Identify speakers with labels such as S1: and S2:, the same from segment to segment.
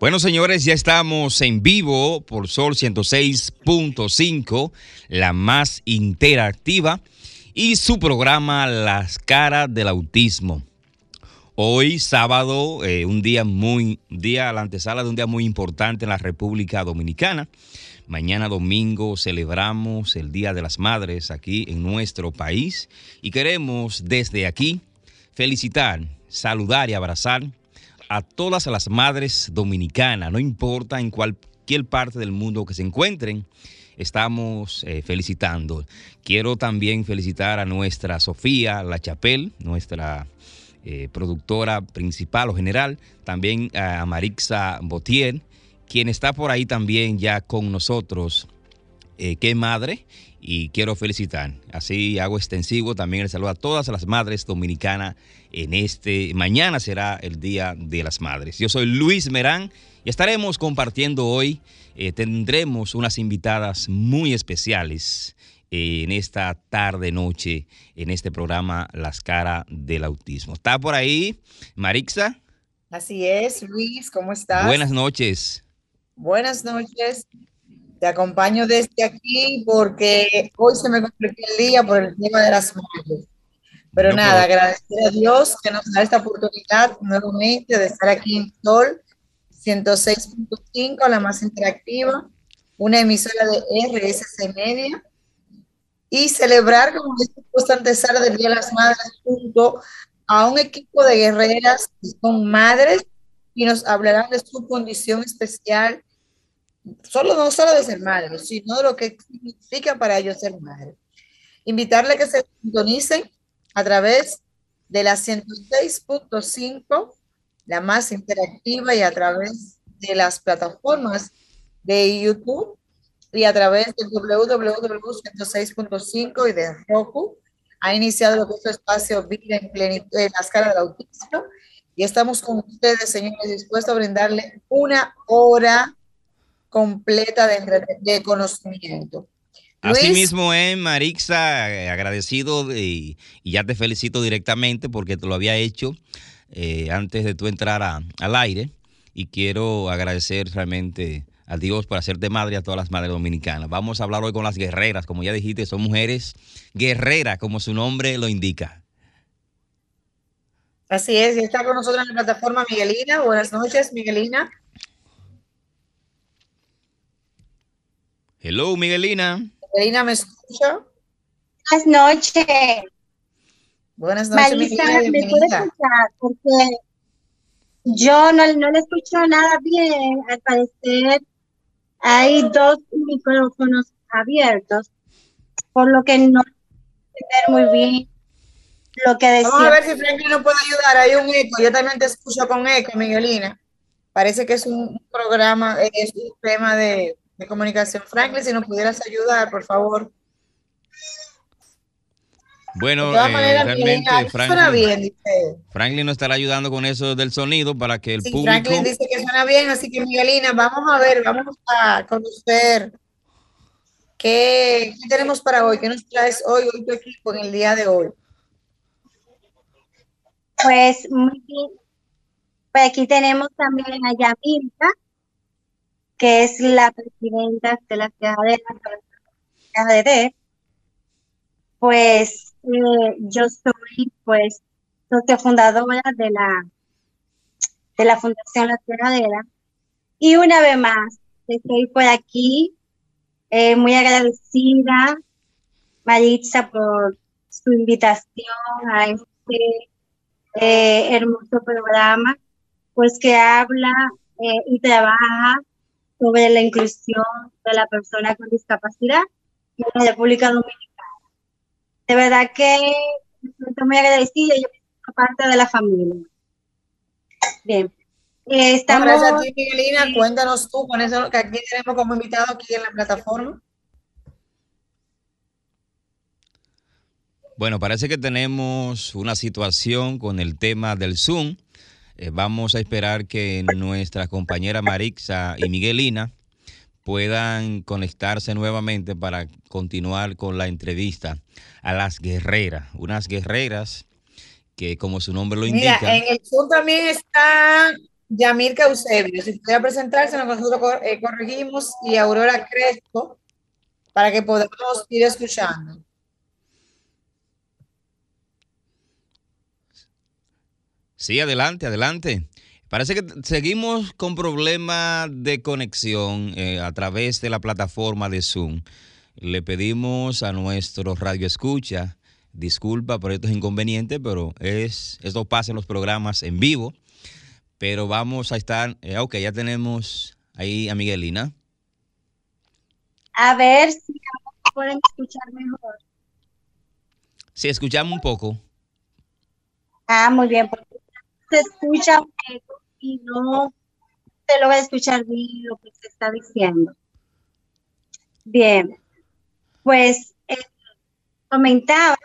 S1: Bueno, señores, ya estamos en vivo por Sol 106.5, la más interactiva, y su programa Las caras del autismo. Hoy, sábado, eh, un día muy, día a la antesala de un día muy importante en la República Dominicana. Mañana domingo celebramos el Día de las Madres aquí en nuestro país y queremos desde aquí felicitar, saludar y abrazar a todas las madres dominicanas, no importa en cualquier parte del mundo que se encuentren, estamos eh, felicitando. Quiero también felicitar a nuestra Sofía La Chapelle, nuestra eh, productora principal o general, también a Marixa Botier, quien está por ahí también ya con nosotros. Eh, qué madre y quiero felicitar. Así hago extensivo también el saludo a todas las madres dominicanas en este mañana será el Día de las Madres. Yo soy Luis Merán y estaremos compartiendo hoy eh, tendremos unas invitadas muy especiales eh, en esta tarde noche en este programa Las caras del autismo. ¿Está por ahí Marixa?
S2: Así es, Luis, ¿cómo estás?
S1: Buenas noches.
S2: Buenas noches. Te acompaño desde aquí porque hoy se me complicó el día por el tema de las madres. Pero nada, agradecer a Dios que nos da esta oportunidad nuevamente de estar aquí en Sol 106.5, la más interactiva, una emisora de RSC Media, y celebrar como puesta antesala del Día de las Madres junto a un equipo de guerreras que son madres y nos hablarán de su condición especial solo no solo de ser madre, sino de lo que significa para ellos ser madre. Invitarle a que se sintonicen a través de la 106.5, la más interactiva, y a través de las plataformas de YouTube y a través del www.106.5 y de Roku. Ha iniciado lo que es su espacio Vida en plenitud, en las caras del autismo. Y estamos con ustedes, señores, dispuestos a brindarle una hora completa de, de conocimiento.
S1: Asimismo, eh, Marixa, eh, agradecido y, ya te felicito directamente porque te lo había hecho eh, antes de tú entrar al aire y quiero agradecer realmente a Dios por hacerte madre a todas las madres dominicanas. Vamos a hablar hoy con las guerreras, como ya dijiste, son mujeres guerreras, como su nombre lo indica.
S2: Así es, y está con nosotros en la plataforma Miguelina. Buenas noches, Miguelina.
S1: Hello, Miguelina.
S2: Miguelina, ¿me escucha?
S3: Buenas noches.
S2: Buenas noches,
S3: Marisa, ¿me puede escuchar? Porque yo no, no le escucho nada bien. Al parecer hay dos micrófonos abiertos, por lo que no entender muy bien lo que decía.
S2: Vamos a ver si Franklin nos puede ayudar. Hay un eco. Yo también te escucho con eco, Miguelina. Parece que es un programa, es un tema de de comunicación. Franklin, si nos pudieras ayudar, por favor.
S1: Bueno, eh, realmente Franklin, bien, Franklin nos estará ayudando con eso del sonido para que el sí, público...
S2: Franklin dice que suena bien, así que Miguelina, vamos a ver, vamos a conocer qué, qué tenemos para hoy, qué nos traes hoy, hoy tu equipo en el día de hoy.
S3: Pues muy bien. Pues aquí tenemos también a Yamilka, que es la presidenta de la ciudad de pues eh, yo soy pues socia fundadora de la de la Fundación La Ciudadela y una vez más estoy por aquí eh, muy agradecida Maritza por su invitación a este eh, hermoso programa pues que habla y trabaja sobre la inclusión de la persona con discapacidad en la República Dominicana. De verdad que me siento muy agradecida y yo soy parte de la familia. Bien,
S2: Eh, estamos... Gracias a ti, Miguelina. Cuéntanos tú con eso que aquí tenemos como invitado aquí en la plataforma.
S1: Bueno, parece que tenemos una situación con el tema del Zoom. Eh, vamos a esperar que nuestra compañera Marixa y Miguelina puedan conectarse nuevamente para continuar con la entrevista a las guerreras, unas guerreras que como su nombre lo indica.
S2: En el Zoom también está Yamir Eusebio, si pudiera presentarse, nosotros eh, corregimos, y Aurora Crespo, para que podamos ir escuchando.
S1: Sí, adelante, adelante. Parece que seguimos con problemas de conexión eh, a través de la plataforma de Zoom. Le pedimos a nuestro radio escucha disculpa por estos inconvenientes, pero es, esto pasa en los programas en vivo pero vamos a estar, eh, ok, ya tenemos ahí a Miguelina.
S3: A ver si pueden escuchar mejor.
S1: Sí, escuchamos un poco.
S3: Ah, muy bien, porque se escucha y no se lo va a escuchar bien lo que se está diciendo. Bien, pues eh, comentaba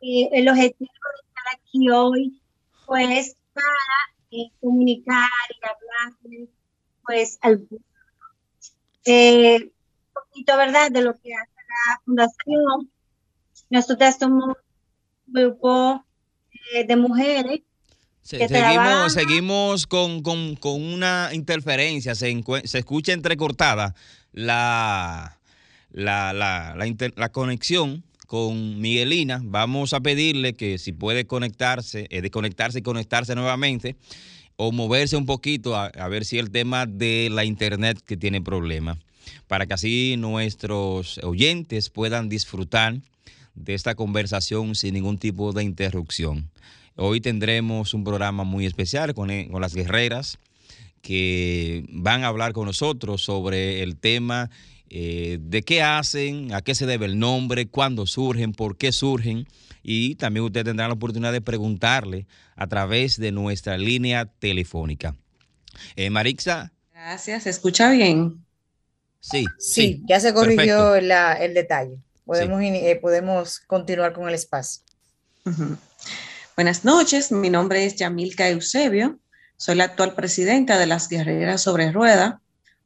S3: que el objetivo de estar aquí hoy, pues para comunicar y hablar pues al eh, un poquito, ¿verdad?, de lo que hace la fundación. Nosotras somos un grupo eh, de mujeres
S1: seguimos, seguimos con, con, con, una interferencia, se, se escucha entrecortada la, la, la, la, la conexión con Miguelina. Vamos a pedirle que si puede conectarse, eh, desconectarse y conectarse nuevamente o moverse un poquito a, ver si el tema de la internet que tiene problemas, para que así nuestros oyentes puedan disfrutar de esta conversación sin ningún tipo de interrupción. Hoy tendremos un programa muy especial con, eh, con las guerreras que van a hablar con nosotros sobre el tema eh, de qué hacen, a qué se debe el nombre, cuándo surgen, por qué surgen. Y también usted tendrá la oportunidad de preguntarle a través de nuestra línea telefónica. Eh, Marixa.
S4: Gracias, ¿se escucha bien?
S2: Sí. Sí, ya se corrigió el detalle. Podemos, eh, podemos continuar con el espacio.
S4: Buenas noches, mi nombre es Yamilka Eusebio, soy la actual presidenta de las Guerreras sobre Rueda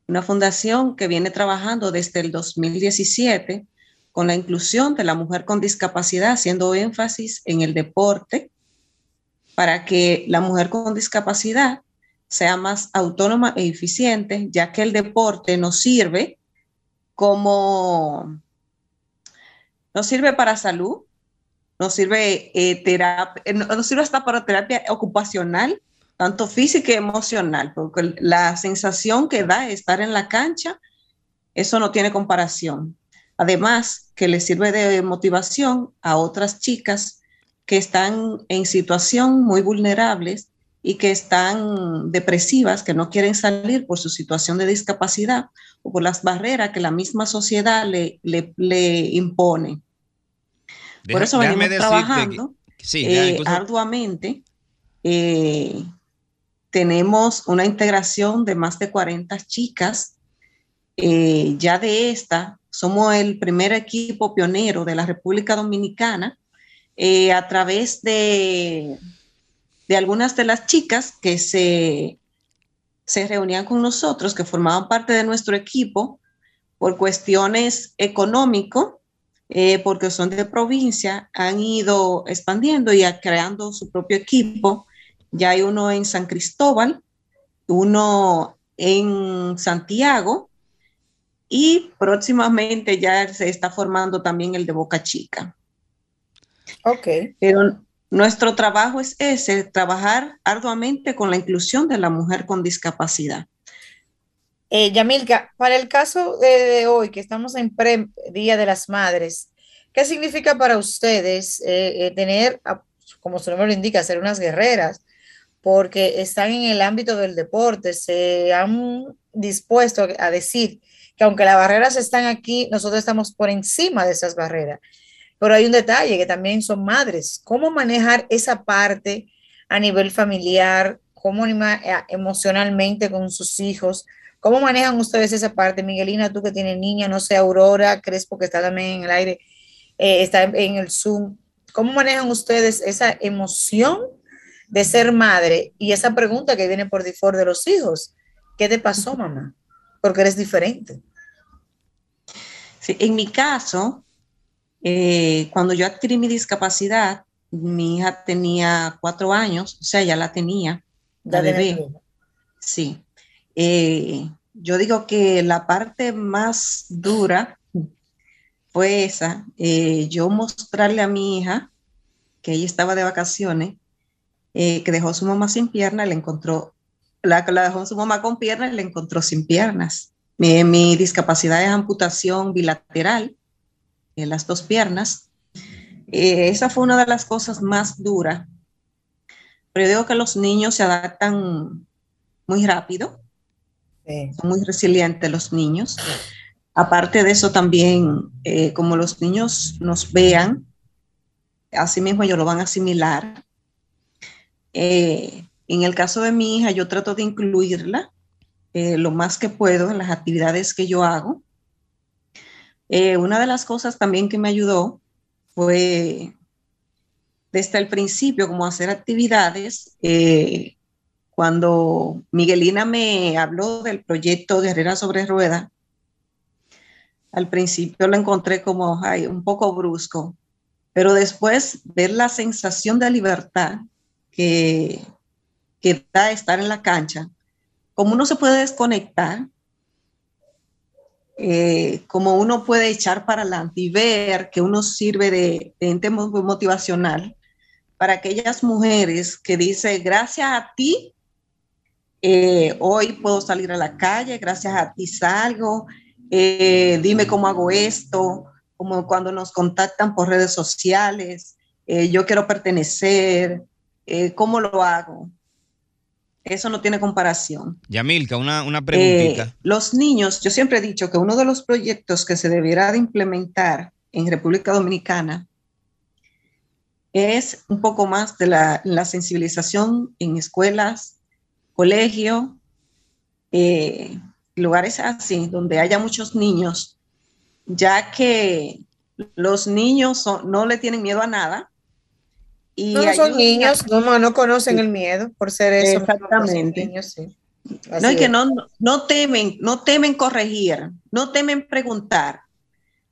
S4: una fundación que viene trabajando desde el 2017 con la inclusión de la mujer con discapacidad, haciendo énfasis en el deporte para que la mujer con discapacidad sea más autónoma e eficiente, ya que el deporte nos sirve como, nos sirve para salud, nos sirve, eh, eh, nos sirve hasta para terapia ocupacional tanto física y emocional, porque la sensación que da estar en la cancha, eso no tiene comparación. Además, que le sirve de motivación a otras chicas que están en situación muy vulnerables y que están depresivas, que no quieren salir por su situación de discapacidad o por las barreras que la misma sociedad le, le, impone. Por eso venimos trabajando eh, arduamente eh, tenemos una integración de más de 40 chicas. Eh, ya de esta, somos el primer equipo pionero de la República Dominicana a través de, de algunas de las chicas que se, se reunían con nosotros, que formaban parte de nuestro equipo por cuestiones económicas, eh, porque son de provincia, han ido expandiendo y creando su propio equipo ya hay uno en San Cristóbal, uno en Santiago y próximamente ya se está formando también el de Boca Chica.
S2: Ok.
S4: Pero nuestro trabajo es ese, trabajar arduamente con la inclusión de la mujer con discapacidad.
S2: Eh, Yamilka, para el caso de, hoy, que estamos en Día de las Madres, ¿qué significa para ustedes eh, eh, tener, como su nombre lo indica, ser unas guerreras? porque están en el ámbito del deporte, se han dispuesto a decir que aunque las barreras están aquí, nosotros estamos por encima de esas barreras. Pero hay un detalle, que también son madres. ¿Cómo manejar esa parte a nivel familiar cómo eh, emocionalmente con sus hijos. ¿Cómo manejan ustedes esa parte? Miguelina, tú que tienes niña, no sé, Aurora, Crespo, que está también en el aire, eh, está en el Zoom. ¿Cómo manejan ustedes esa emoción de ser madre y esa pregunta que viene por default de los hijos? ¿Qué te pasó, mamá? Porque eres diferente.
S4: Sí, en mi caso, eh, cuando yo adquirí mi discapacidad, mi hija tenía cuatro años, o sea, ya la tenía, la bebé. Sí. Eh, yo digo que la parte más dura fue esa, eh, yo mostrarle a mi hija que ella estaba de vacaciones, que dejó su mamá sin pierna, le encontró, la, dejó su mamá con piernas, le encontró sin piernas. Mi, mi discapacidad es amputación bilateral en las dos piernas. Eh, esa fue una de las cosas más duras. Pero yo digo que los niños se adaptan muy rápido. Son muy resilientes los niños. Aparte de eso también, eh, como los niños nos vean, así mismo ellos lo van a asimilar. Eh, en el caso de mi hija, yo trato de incluirla lo más que puedo en las actividades que yo hago. Eh, una de las cosas también que me ayudó fue desde el principio, como hacer actividades. Eh, cuando Miguelina me habló del proyecto de Herrera sobre Rueda, al principio lo encontré como un poco brusco, pero después ver la sensación de libertad que, que da estar en la cancha, como uno se puede desconectar eh, como uno puede echar para adelante y ver que uno sirve de, ente motivacional para aquellas mujeres que dicen, gracias a ti, eh, hoy puedo salir a la calle, gracias a ti salgo, eh, dime cómo hago esto, como cuando nos contactan por redes sociales, yo quiero pertenecer, ¿cómo lo hago? Eso no tiene comparación.
S1: Yamilka, una, una preguntita.
S4: Eh, los niños, yo siempre he dicho que uno de los proyectos que se deberá de implementar en República Dominicana es un poco más de la, sensibilización en escuelas, colegio, eh, lugares así, donde haya muchos niños, ya que los niños no le tienen miedo a nada,
S2: no, son niños, no, no conocen el miedo por ser eso.
S4: Exactamente. No, y que no, no temen, no temen corregir, no temen preguntar.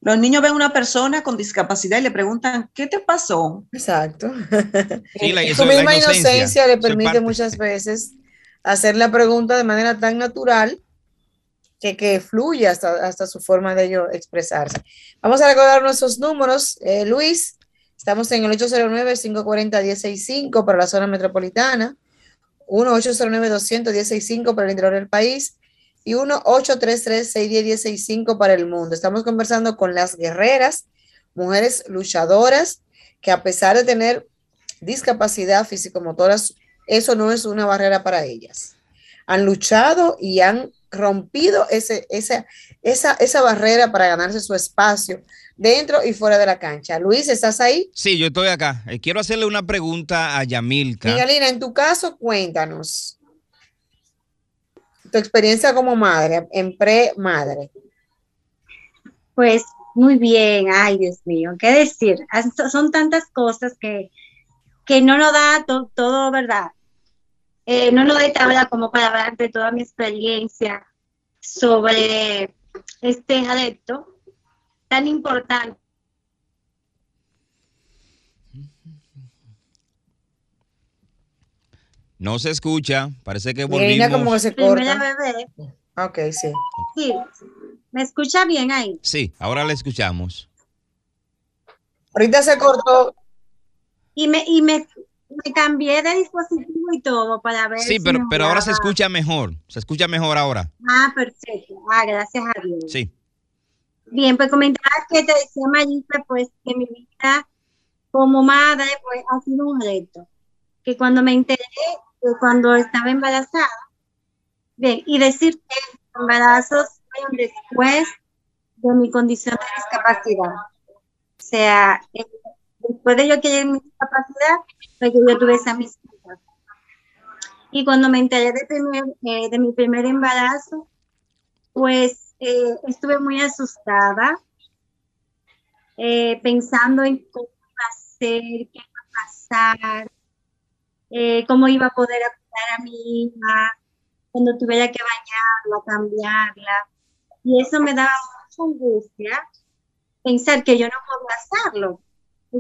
S4: Los niños ven a una persona con discapacidad y le preguntan, ¿qué te pasó?
S2: Exacto. Su misma inocencia, le permite muchas veces hacer la pregunta de manera tan natural que, que fluye hasta, su forma de ello expresarse. Vamos a recordar nuestros números. Eh, Luis, Estamos en el 809-540-165 para la zona metropolitana, 1-809-200-165 para el interior del país y 1-833-610-165 para el mundo. Estamos conversando con las guerreras, mujeres luchadoras, que a pesar de tener discapacidad físico-motora, eso no es una barrera para ellas. Han luchado y han rompido ese, esa, esa, esa barrera para ganarse su espacio dentro y fuera de la cancha. Luis, ¿estás ahí?
S1: Sí, yo estoy acá. Eh, quiero hacerle una pregunta a Yamilka.
S2: Miguelina, en tu caso, cuéntanos tu experiencia como madre, en pre-madre.
S3: Pues muy bien, ay Dios mío, qué decir. Son tantas cosas que, que no nos da todo, ¿verdad? Eh, no nos da tabla como para hablar de toda mi experiencia sobre este adepto tan importante.
S1: No se escucha, parece que volvimos.
S2: como que se corta. Bebé. Ok, sí.
S3: Sí, ¿me escucha bien ahí?
S1: Sí, ahora le escuchamos.
S2: Ahorita se cortó.
S3: Y me, y me, me cambié de dispositivo y todo para ver.
S1: Sí, pero, pero ahora se escucha mejor. Se escucha mejor ahora.
S3: Ah, perfecto. Ah, gracias a Dios.
S1: Sí.
S3: Bien, pues comentaba que te decía Mayita, pues que mi vida como madre pues ha sido un reto. Que cuando me enteré, que cuando estaba embarazada, bien, y decir que embarazos fueron después de mi condición de discapacidad. O sea, eh, después de yo que mi discapacidad, pues yo tuve esa misma. Y cuando me enteré de, eh, de mi primer embarazo, pues eh, estuve muy asustada, eh, pensando en cómo iba a ser, qué iba a pasar, cómo iba a poder cuidar a mi hija, cuando tuviera que bañarla, cambiarla. Y eso me daba mucha angustia, pensar que yo no podía hacerlo.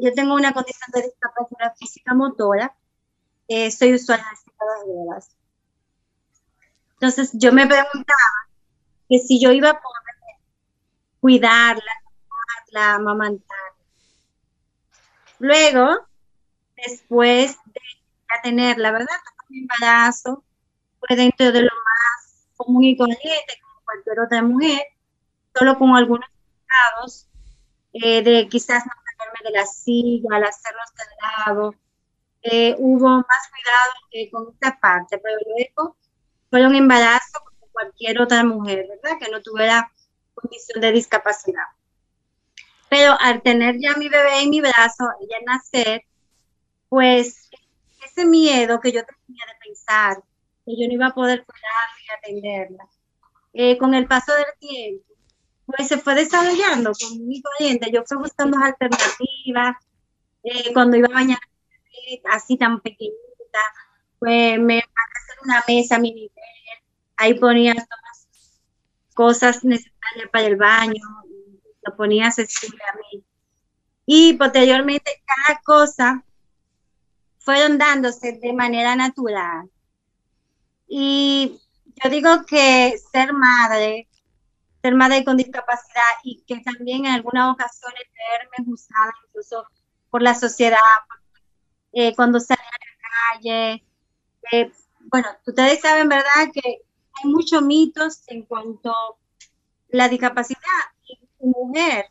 S3: Yo tengo una condición de discapacidad física motora, eh, soy usuaria de ruedas. Entonces yo me preguntaba que si yo iba a poder cuidarla, cuidarla, amamantar. Luego, después de tener, la verdad, mi embarazo fue dentro de lo más común y corriente, como cualquier otra mujer, solo con algunos cuidados eh, de quizás no de la silla, al hacerlos de lado. Eh, hubo más cuidado que con esta parte, pero luego fue un embarazo como cualquier otra mujer, ¿verdad? Que no tuviera condición de discapacidad. Pero al tener ya mi bebé en mi brazo, ella nacer, pues ese miedo que yo tenía de pensar que yo no iba a poder cuidarla y atenderla, eh, con el paso del tiempo, pues se fue desarrollando con mi corriente. Yo fui buscando alternativas. Eh, cuando iba a bañar así tan pequeñita, pues me hacer una mesa mini ahí ponía todas cosas necesarias para el baño, lo ponía accesible a mí. Y posteriormente cada cosa fueron dándose de manera natural. Y yo digo que ser madre ser madre con discapacidad y que también en algunas ocasiones verme juzgada incluso por la sociedad, eh, cuando salí a la calle. Eh, bueno, ustedes saben, ¿verdad?, que hay muchos mitos en cuanto a la discapacidad y mujer.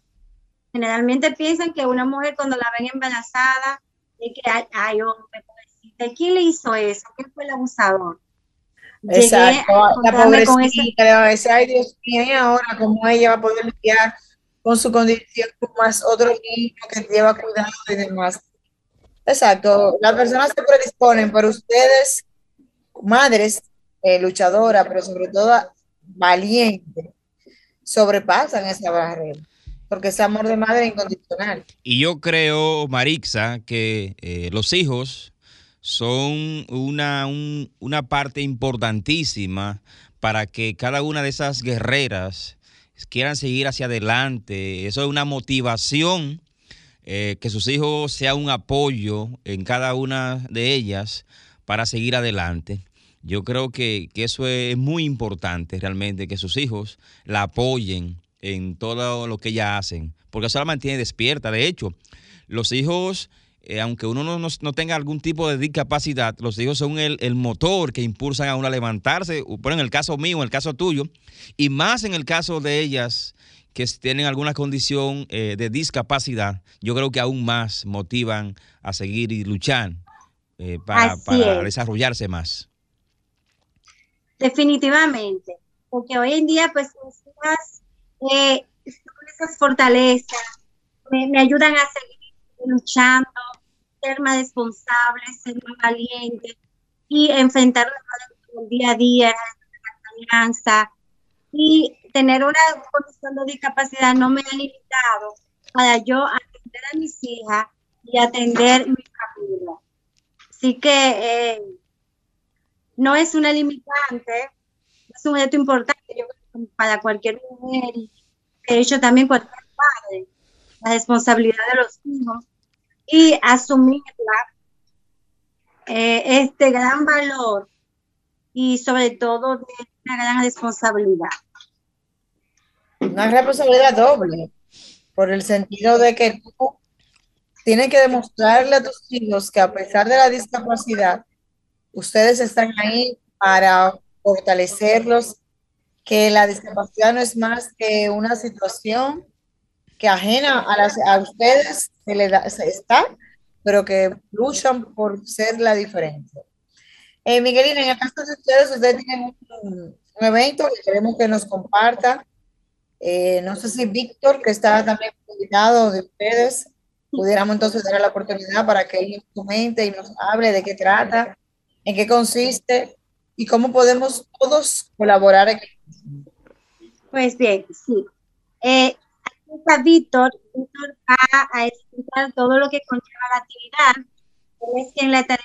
S3: Generalmente piensan que una mujer cuando la ven embarazada, es que, ay, hombre, ¿quién le hizo eso? ¿Quién fue el abusador?
S2: Exacto, la pobrecita le va a decir, ay Dios mío, y ahora cómo ella va a poder lidiar con su condición con más otro niño que lleva cuidado y demás. Exacto, las personas se predisponen, pero ustedes, madres, eh, luchadoras, pero sobre todo valientes, sobrepasan esa barrera, porque es amor de madre incondicional.
S1: Y yo creo, Marixa, que eh, los hijos son una, una parte importantísima para que cada una de esas guerreras quieran seguir hacia adelante. Eso es una motivación, eh, que sus hijos sean un apoyo en cada una de ellas para seguir adelante. Yo creo que, que, eso es muy importante realmente, que sus hijos la apoyen en todo lo que ella hacen, porque eso la mantiene despierta. De hecho, los hijos eh, aunque uno no, tenga algún tipo de discapacidad, los hijos son el, motor que impulsan a uno a levantarse, por en el caso mío, en el caso tuyo, y más en el caso de ellas que tienen alguna condición eh, de discapacidad, yo creo que aún más motivan a seguir y luchar eh, para, desarrollarse más.
S3: Definitivamente, porque hoy en día pues esas fortalezas me, me ayudan a seguir luchando, ser más responsable, ser más valiente y enfrentar el día a día, la alianza y tener una condición de discapacidad no me ha limitado para yo atender a mis hijas y atender mi familia. Así que eh, no es una limitante, es un reto importante para cualquier mujer y de hecho también cualquier padre, la responsabilidad de los hijos y asumir eh, este gran valor y sobre todo de una gran responsabilidad.
S2: Una responsabilidad doble, por el sentido de que tú tienes que demostrarle a tus hijos que a pesar de la discapacidad, ustedes están ahí para fortalecerlos, que la discapacidad no es más que una situación que ajena a, a ustedes se les da, está, pero que luchan por ser la diferencia. Eh, Miguelina, en el caso de ustedes, ustedes tienen un, evento que queremos que nos comparta. Eh, no sé si Víctor, que está también invitado de ustedes, pudiéramos entonces darle la oportunidad para que él comente y nos hable de qué trata ¿En qué consiste? ¿Y cómo podemos todos colaborar?
S3: Pues bien, sí. Eh, está Víctor. Víctor va a explicar todo lo que conlleva la actividad. Él es quien la estará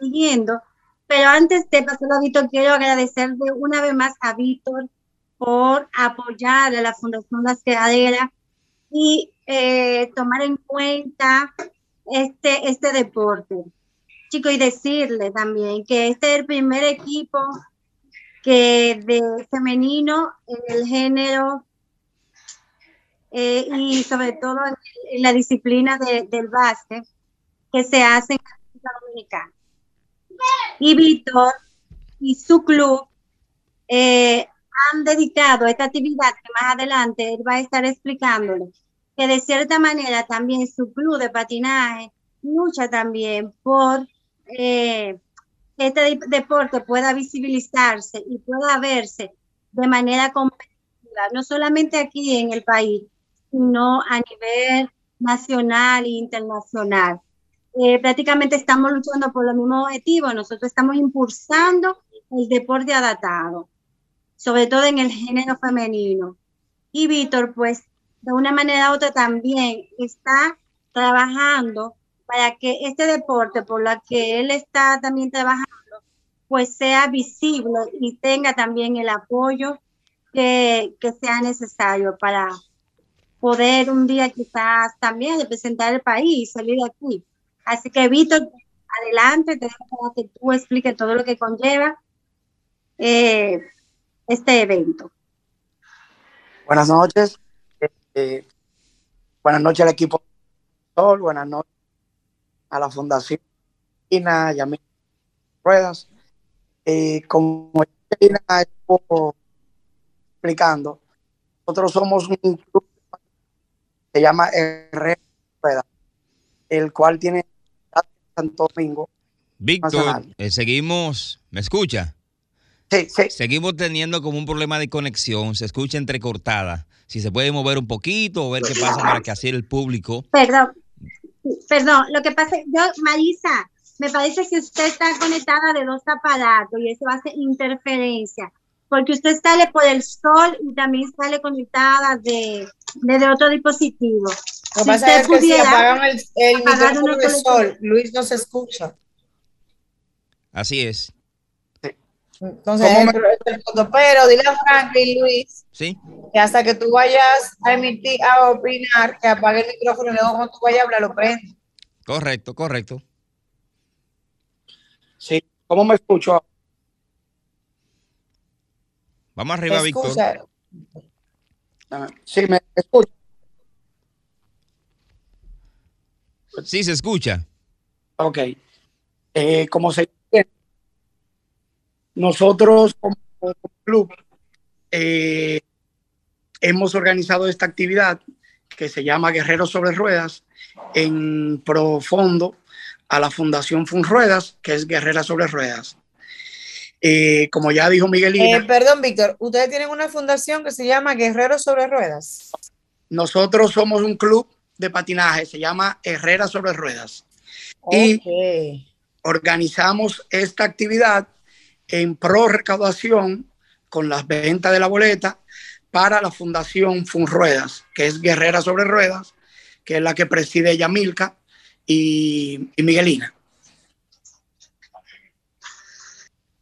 S3: siguiendo. Pero antes de pasar a Víctor, quiero agradecerle una vez más a Víctor por apoyar a la Fundación Las Quedaderas y eh, tomar en cuenta este, este deporte. Chicos, y decirle también que este es el primer equipo que de femenino en el género eh, y sobre todo en, la disciplina del básquet que se hace en la Dominicana. Y Víctor y su club eh, han dedicado esta actividad que más adelante él va a estar explicándole, que de cierta manera también su club de patinaje lucha también por eh, este deporte pueda visibilizarse y pueda verse de manera competitiva, no solamente aquí en el país, sino a nivel nacional e internacional. Eh, prácticamente estamos luchando por los mismos objetivos, nosotros estamos impulsando el deporte adaptado sobre todo en el género femenino. Y Víctor, pues, de una manera u otra también está trabajando para que este deporte por la que él está también trabajando, pues sea visible y tenga también el apoyo que, que sea necesario para poder un día quizás también representar el país, salir de aquí. Así que Víctor, adelante, te dejo para que tú expliques todo lo que conlleva. Eh, este evento.
S5: Buenas noches. Eh, buenas noches al equipo Sol, buenas noches a la Fundación Ina Yamil Ruedas. Eh, como Ina estuvo explicando, nosotros somos un que se llama Ruedas, el cual tiene Santo Domingo.
S1: Víctor, eh, seguimos, ¿me escucha?
S5: Sí, sí.
S1: Seguimos teniendo como un problema de conexión, se escucha entrecortada. Si se puede mover un poquito o ver qué pasa para que así el público.
S3: Perdón, perdón, lo que pasa, yo, Marisa, me parece que usted está conectada de dos aparatos y eso hace interferencia, porque usted sale por el sol y también sale conectada de, de, otro dispositivo.
S2: Lo que pasa es que si apagan el, el micrófono de sol, Luis no se escucha.
S1: Así es.
S2: Entonces, pero dile a Franklin Luis
S1: ¿Sí?
S2: que hasta que tú vayas a emitir, a opinar, que apague el micrófono y luego cuando tú vayas a hablar lo prende.
S1: Correcto, correcto.
S5: Sí, ¿cómo me escucho?
S1: Vamos arriba, Víctor.
S5: Sí, me escucho.
S1: Sí, se escucha.
S5: Ok. Eh, como se nosotros como, club eh, hemos organizado esta actividad que se llama Guerreros sobre Ruedas en profundo a la Fundación Funruedas, que es Guerrera sobre Ruedas. Eh, como ya dijo Miguelina.
S2: Eh, perdón, Víctor, ustedes tienen una fundación que se llama Guerreros sobre Ruedas.
S5: Nosotros somos un club de patinaje, se llama Herrera sobre Ruedas. Y organizamos esta actividad en pro recaudación con las ventas de la boleta para la Fundación Funruedas, que es Guerrera sobre Ruedas, que es la que preside Yamilka y, Miguelina.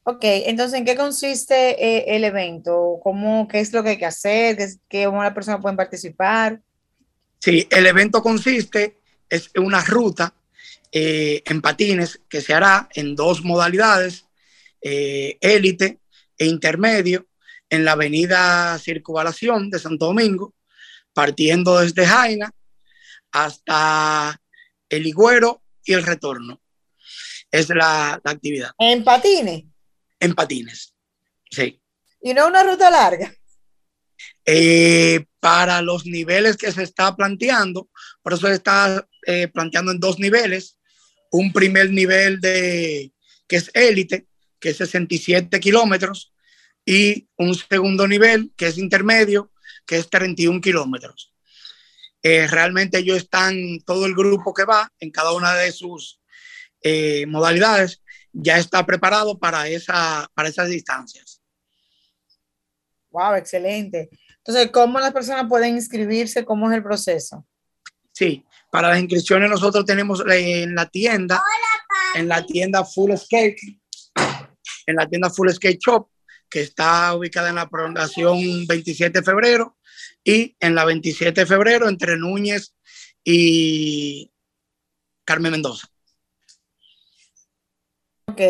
S2: Ok, entonces, ¿en qué consiste eh, el evento? ¿Cómo, ¿Qué es lo que hay que hacer? ¿Qué, qué, ¿Cómo las personas pueden participar?
S5: Sí, el evento consiste es una ruta eh, en patines que se hará en dos modalidades eh, élite e intermedio en la avenida Circunvalación de Santo Domingo, partiendo desde Jaina hasta el Higüero y el retorno. Es la, actividad.
S2: ¿En patines?
S5: En patines, sí.
S2: ¿Y no una ruta larga?
S5: Eh, para los niveles que se está planteando, por eso se está eh, planteando en dos niveles. Un primer nivel de que es élite, que es 67 kilómetros, y un segundo nivel, que es intermedio, que es 31 kilómetros. Eh, realmente ellos están, todo el grupo que va, en cada una de sus eh, modalidades, ya está preparado para, esa, para esas distancias.
S2: Wow, excelente. Entonces, ¿cómo las personas pueden inscribirse? ¿Cómo es el proceso?
S5: Sí, para las inscripciones nosotros tenemos en la tienda, en la tienda Full Skate, en la tienda Full Skate Shop, que está ubicada en la prolongación 27 de febrero y en la 27 de febrero entre Núñez y Carmen Mendoza.
S2: Ok.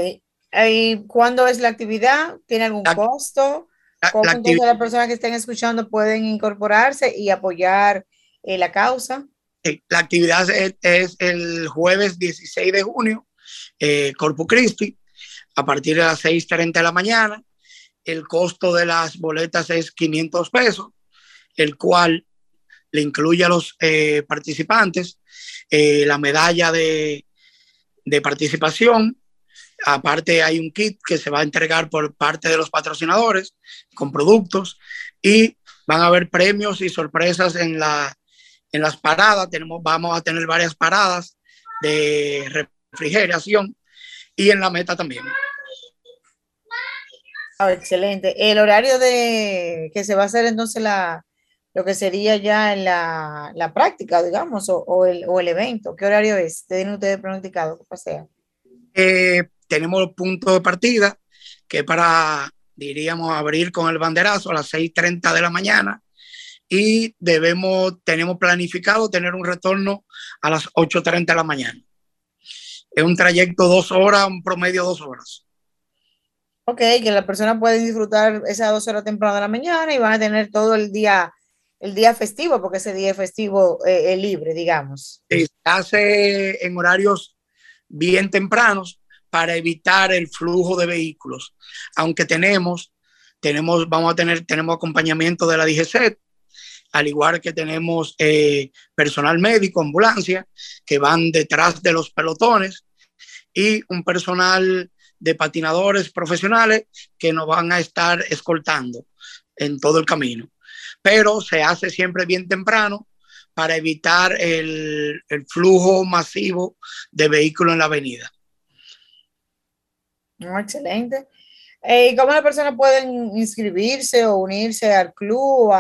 S2: ¿Y cuándo es la actividad? ¿Tiene algún costo? ¿Cómo las personas que estén escuchando pueden incorporarse y apoyar eh, la causa?
S5: La actividad es, el jueves 16 de junio, eh, Corpus Christi, a partir de las 6.30 de la mañana. El costo de las boletas es 500 pesos, el cual le incluye a los eh, participantes eh, la medalla de, de participación, Aparte hay un kit que se va a entregar por parte de los patrocinadores con productos y van a haber premios y sorpresas en, la, en las paradas. Tenemos, vamos a tener varias paradas de refrigeración y en la meta también.
S2: Ah, excelente. El horario de que se va a hacer entonces la, lo que sería ya en la, la práctica, digamos, o, o, el, o, el, evento. ¿Qué horario es? ¿Tienen ustedes pronosticado que pasea?
S5: Eh, tenemos el punto de partida, que para, diríamos, abrir con el banderazo a las 6.30 de la mañana y debemos, tenemos planificado tener un retorno a las 8.30 de la mañana. Es un trayecto dos horas, un promedio dos horas.
S2: Ok, que la persona puede disfrutar esas dos horas temprano de la mañana y van a tener todo el día, el día festivo, porque ese día festivo eh, es libre, digamos.
S5: se hace en horarios bien tempranos para evitar el flujo de vehículos. Aunque tenemos, tenemos, vamos a tener, tenemos acompañamiento de la DGC, al igual que tenemos eh, personal médico, ambulancia, que van detrás de los pelotones y un personal de patinadores profesionales que nos van a estar escoltando en todo el camino. Pero se hace siempre bien temprano para evitar el, el flujo masivo de vehículos en la avenida
S2: excelente. Eh, ¿Y cómo las personas pueden inscribirse o unirse al club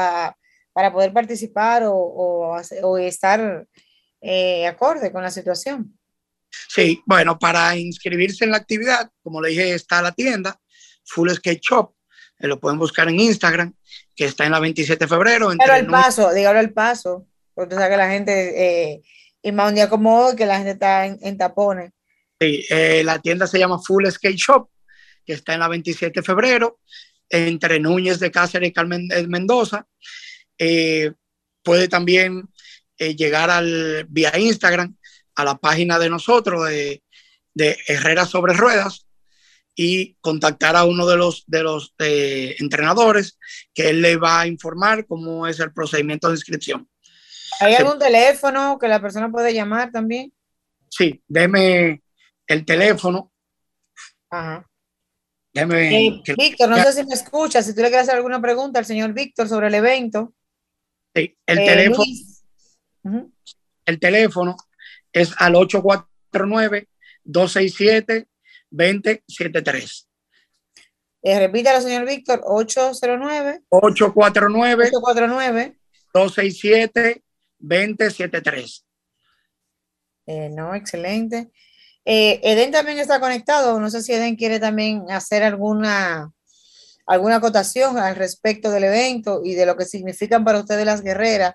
S2: para poder participar o, o, estar eh, acorde con la situación?
S5: Sí, bueno, para inscribirse en la actividad, como le dije, está la tienda Full Skate Shop, eh, lo pueden buscar en Instagram, que está en la 27 de febrero.
S2: Pero el paso, dígalo el paso, porque sabe que la gente, y más un día como hoy, que la gente está en tapones.
S5: Sí, eh, la tienda se llama Full Skate Shop, que está en la 27 de febrero, entre Núñez de Cáceres y Carmen de Mendoza. Eh, puede también eh, llegar al, vía Instagram a la página de nosotros de, de Herrera sobre Ruedas y contactar a uno de los, de los entrenadores que él le va a informar cómo es el procedimiento de inscripción.
S2: ¿Hay algún teléfono que la persona puede llamar también?
S5: Sí, déme el teléfono.
S2: Ajá. Eh, Víctor, no sé si me escucha, si tú le quieres hacer alguna pregunta al señor Víctor sobre el evento.
S5: Sí, el eh, teléfono. El teléfono es al 849-267-2073.
S2: Eh, repítalo, señor Víctor, 809
S5: 849
S2: 849
S5: 267 2073.
S2: Eh, no, excelente. Eh, Eden también está conectado. No sé si Eden quiere también hacer alguna, alguna acotación al respecto del evento y de lo que significan para ustedes las guerreras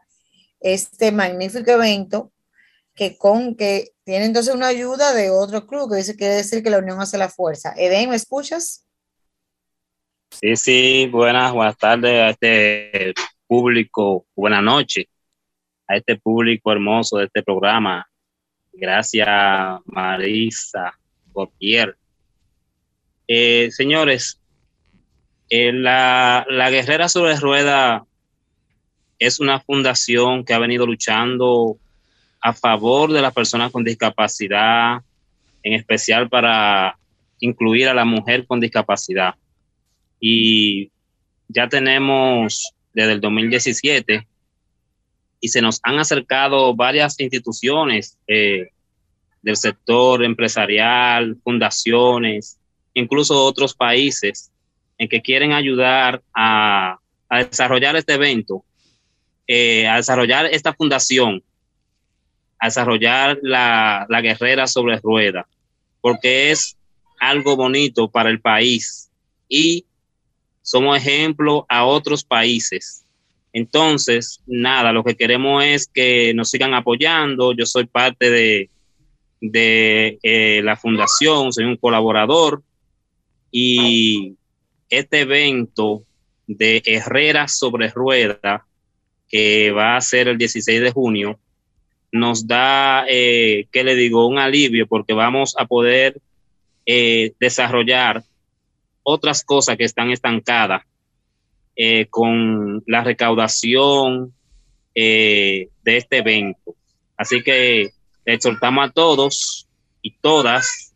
S2: este magnífico evento que con que tiene entonces una ayuda de otro club que dice quiere decir que la unión hace la fuerza. Eden, ¿me escuchas?
S6: Sí, sí, buenas, buenas tardes a este público, buenas noches a este público hermoso de este programa Gracias, Marisa Gautier. Eh, señores, eh, la, la Guerrera sobre Rueda es una fundación que ha venido luchando a favor de las personas con discapacidad, en especial para incluir a la mujer con discapacidad. Y ya tenemos desde el 2017 y se nos han acercado varias instituciones, eh, del sector empresarial, fundaciones, incluso otros países en que quieren ayudar a, desarrollar este evento, eh, a desarrollar esta fundación, a desarrollar la, la guerrera sobre rueda, porque es algo bonito para el país y somos ejemplo a otros países. Entonces, nada, lo que queremos es que nos sigan apoyando. Yo soy parte de, de eh, la fundación, soy un colaborador y este evento de Herrera sobre Rueda, que va a ser el 16 de junio, nos da, eh, ¿qué le digo?, un alivio porque vamos a poder eh, desarrollar otras cosas que están estancadas eh, con la recaudación de este evento. Así que exhortamos a todos y todas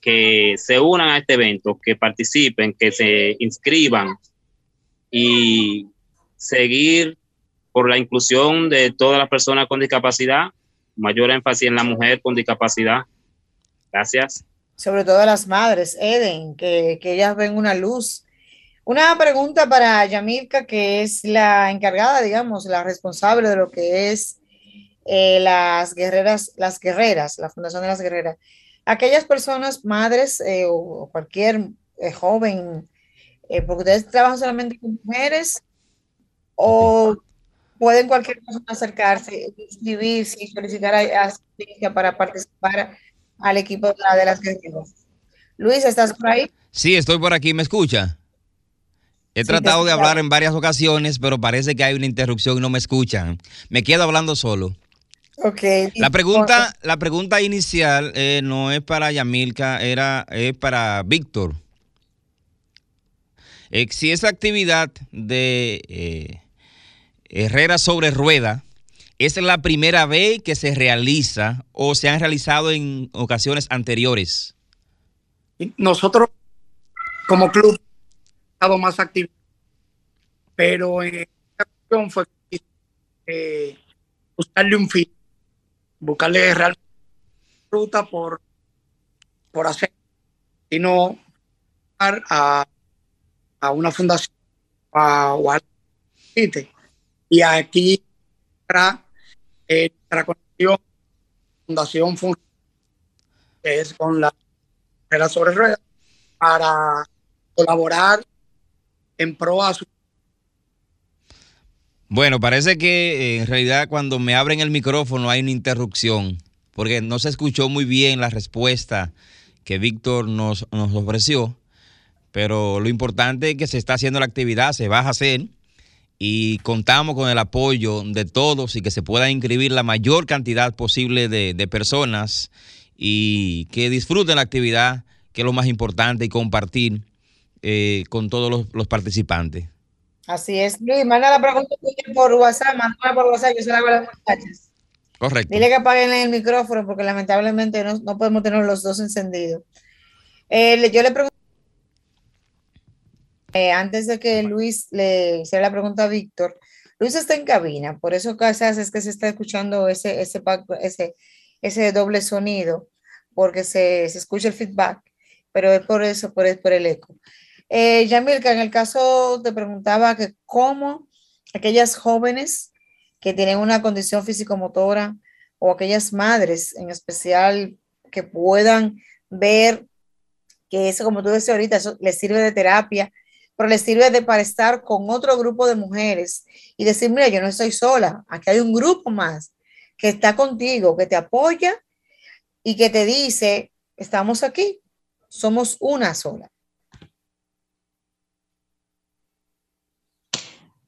S6: que se unan a este evento, que participen, que se inscriban y seguir por la inclusión de todas las personas con discapacidad, mayor énfasis en la mujer con discapacidad. Gracias.
S2: Sobre todo a las madres, Eden, que, que ellas ven una luz. Una pregunta para Yamilka, que es la encargada, digamos, la responsable de lo que es eh, las guerreras, las guerreras, la Fundación de las Guerreras. Aquellas personas, madres eh, o cualquier eh, joven, porque ustedes trabajan solamente con mujeres o pueden cualquier persona acercarse, inscribirse y solicitar asistencia para participar al equipo de, las guerreras. Luis, ¿estás por ahí?
S1: Sí, estoy por aquí, ¿me escucha? He tratado de hablar en varias ocasiones, pero parece que hay una interrupción y no me escuchan. Me quedo hablando solo.
S2: Okay.
S1: La pregunta, la pregunta inicial eh, no es para Yamilka, era es para Víctor. Eh, si esa actividad de eh, Herrera sobre rueda es la primera vez que se realiza o se han realizado en ocasiones anteriores.
S5: Nosotros como club más activos, pero ocasión fue buscarle un fin buscarle realmente ruta por, por hacer, sino a, a una fundación a, o y aquí para eh, conexión fundación que es con la sobre ruedas para colaborar pro
S1: bueno, parece que eh, en realidad cuando me abren el micrófono hay una interrupción, porque no se escuchó muy bien la respuesta que Víctor nos, nos ofreció, pero lo importante es que se está haciendo la actividad, se va a hacer y contamos con el apoyo de todos y que se pueda inscribir la mayor cantidad posible de, personas y que disfruten la actividad, que es lo más importante, y compartir eh, con todos los participantes.
S2: Así es, Luis, manda la pregunta por WhatsApp, mándala por WhatsApp, yo se la hago a las muchachas.
S1: Correcto.
S2: Dile que apaguen el micrófono porque lamentablemente no, podemos tener los dos encendidos. Eh, yo le pregunto, eh, antes de que Luis le hiciera la pregunta a Víctor, Luis está en cabina, por eso quizás es que se está escuchando ese, ese, ese, ese doble sonido, porque se, se escucha el feedback, pero es por eso, por, por el eco. Eh, Yamilka, en el caso te preguntaba que cómo aquellas jóvenes que tienen una condición físico-motora o aquellas madres en especial que puedan ver que eso, como tú decías ahorita, eso les sirve de terapia, pero les sirve de para estar con otro grupo de mujeres y decir, mira, yo no estoy sola, aquí hay un grupo más que está contigo, que te apoya y que te dice, estamos aquí, somos una sola.